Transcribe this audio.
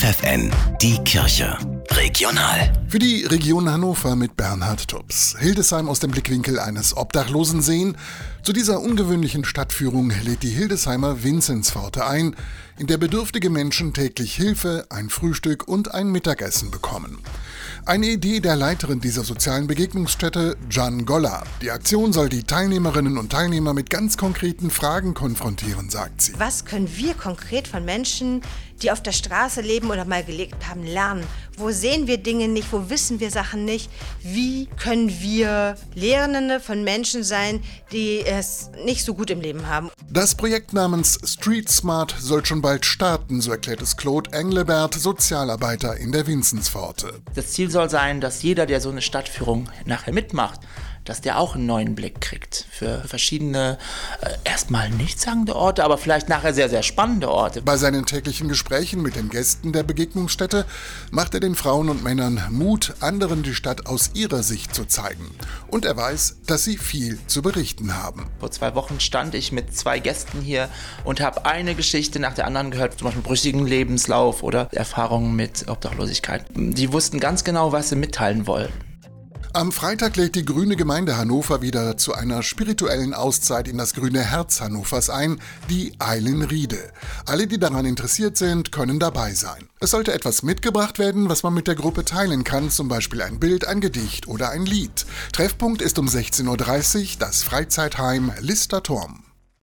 FFN, die Kirche. Regional. Für die Region Hannover mit Bernhard Tubbs. Hildesheim aus dem Blickwinkel eines Obdachlosen sehen. Zu dieser ungewöhnlichen Stadtführung lädt die Hildesheimer Vinzenzpforte ein, in der bedürftige Menschen täglich Hilfe, ein Frühstück und ein Mittagessen bekommen. Eine Idee der Leiterin dieser sozialen Begegnungsstätte, Jan Golla. Die Aktion soll die Teilnehmerinnen und Teilnehmer mit ganz konkreten Fragen konfrontieren, sagt sie. Was können wir konkret von Menschen, die auf der Straße leben oder mal gelebt haben, lernen? Wo sehen wir Dinge nicht? Wo wissen wir Sachen nicht? Wie können wir Lehrende von Menschen sein, die es nicht so gut im Leben haben? Das Projekt namens Street Smart soll schon bald starten, so erklärt es Claude Englebert, Sozialarbeiter in der Vinzenspforte. Das Ziel soll sein, dass jeder, der so eine Stadtführung nachher mitmacht, dass der auch einen neuen Blick kriegt für verschiedene, äh, erstmal nichtssagende Orte, aber vielleicht nachher sehr, sehr spannende Orte. Bei seinen täglichen Gesprächen mit den Gästen der Begegnungsstätte macht er den Frauen und Männern Mut, anderen die Stadt aus ihrer Sicht zu zeigen. Und er weiß, dass sie viel zu berichten haben. Vor zwei Wochen stand ich mit zwei Gästen hier und habe eine Geschichte nach der anderen gehört, zum Beispiel brüchigen Lebenslauf oder Erfahrungen mit Obdachlosigkeit. Die wussten ganz genau, was sie mitteilen wollen. Am Freitag lädt die Grüne Gemeinde Hannover wieder zu einer spirituellen Auszeit in das grüne Herz Hannovers ein, die Eilenriede. Alle, die daran interessiert sind, können dabei sein. Es sollte etwas mitgebracht werden, was man mit der Gruppe teilen kann, zum Beispiel ein Bild, ein Gedicht oder ein Lied. Treffpunkt ist um 16.30 Uhr das Freizeitheim Lister Turm.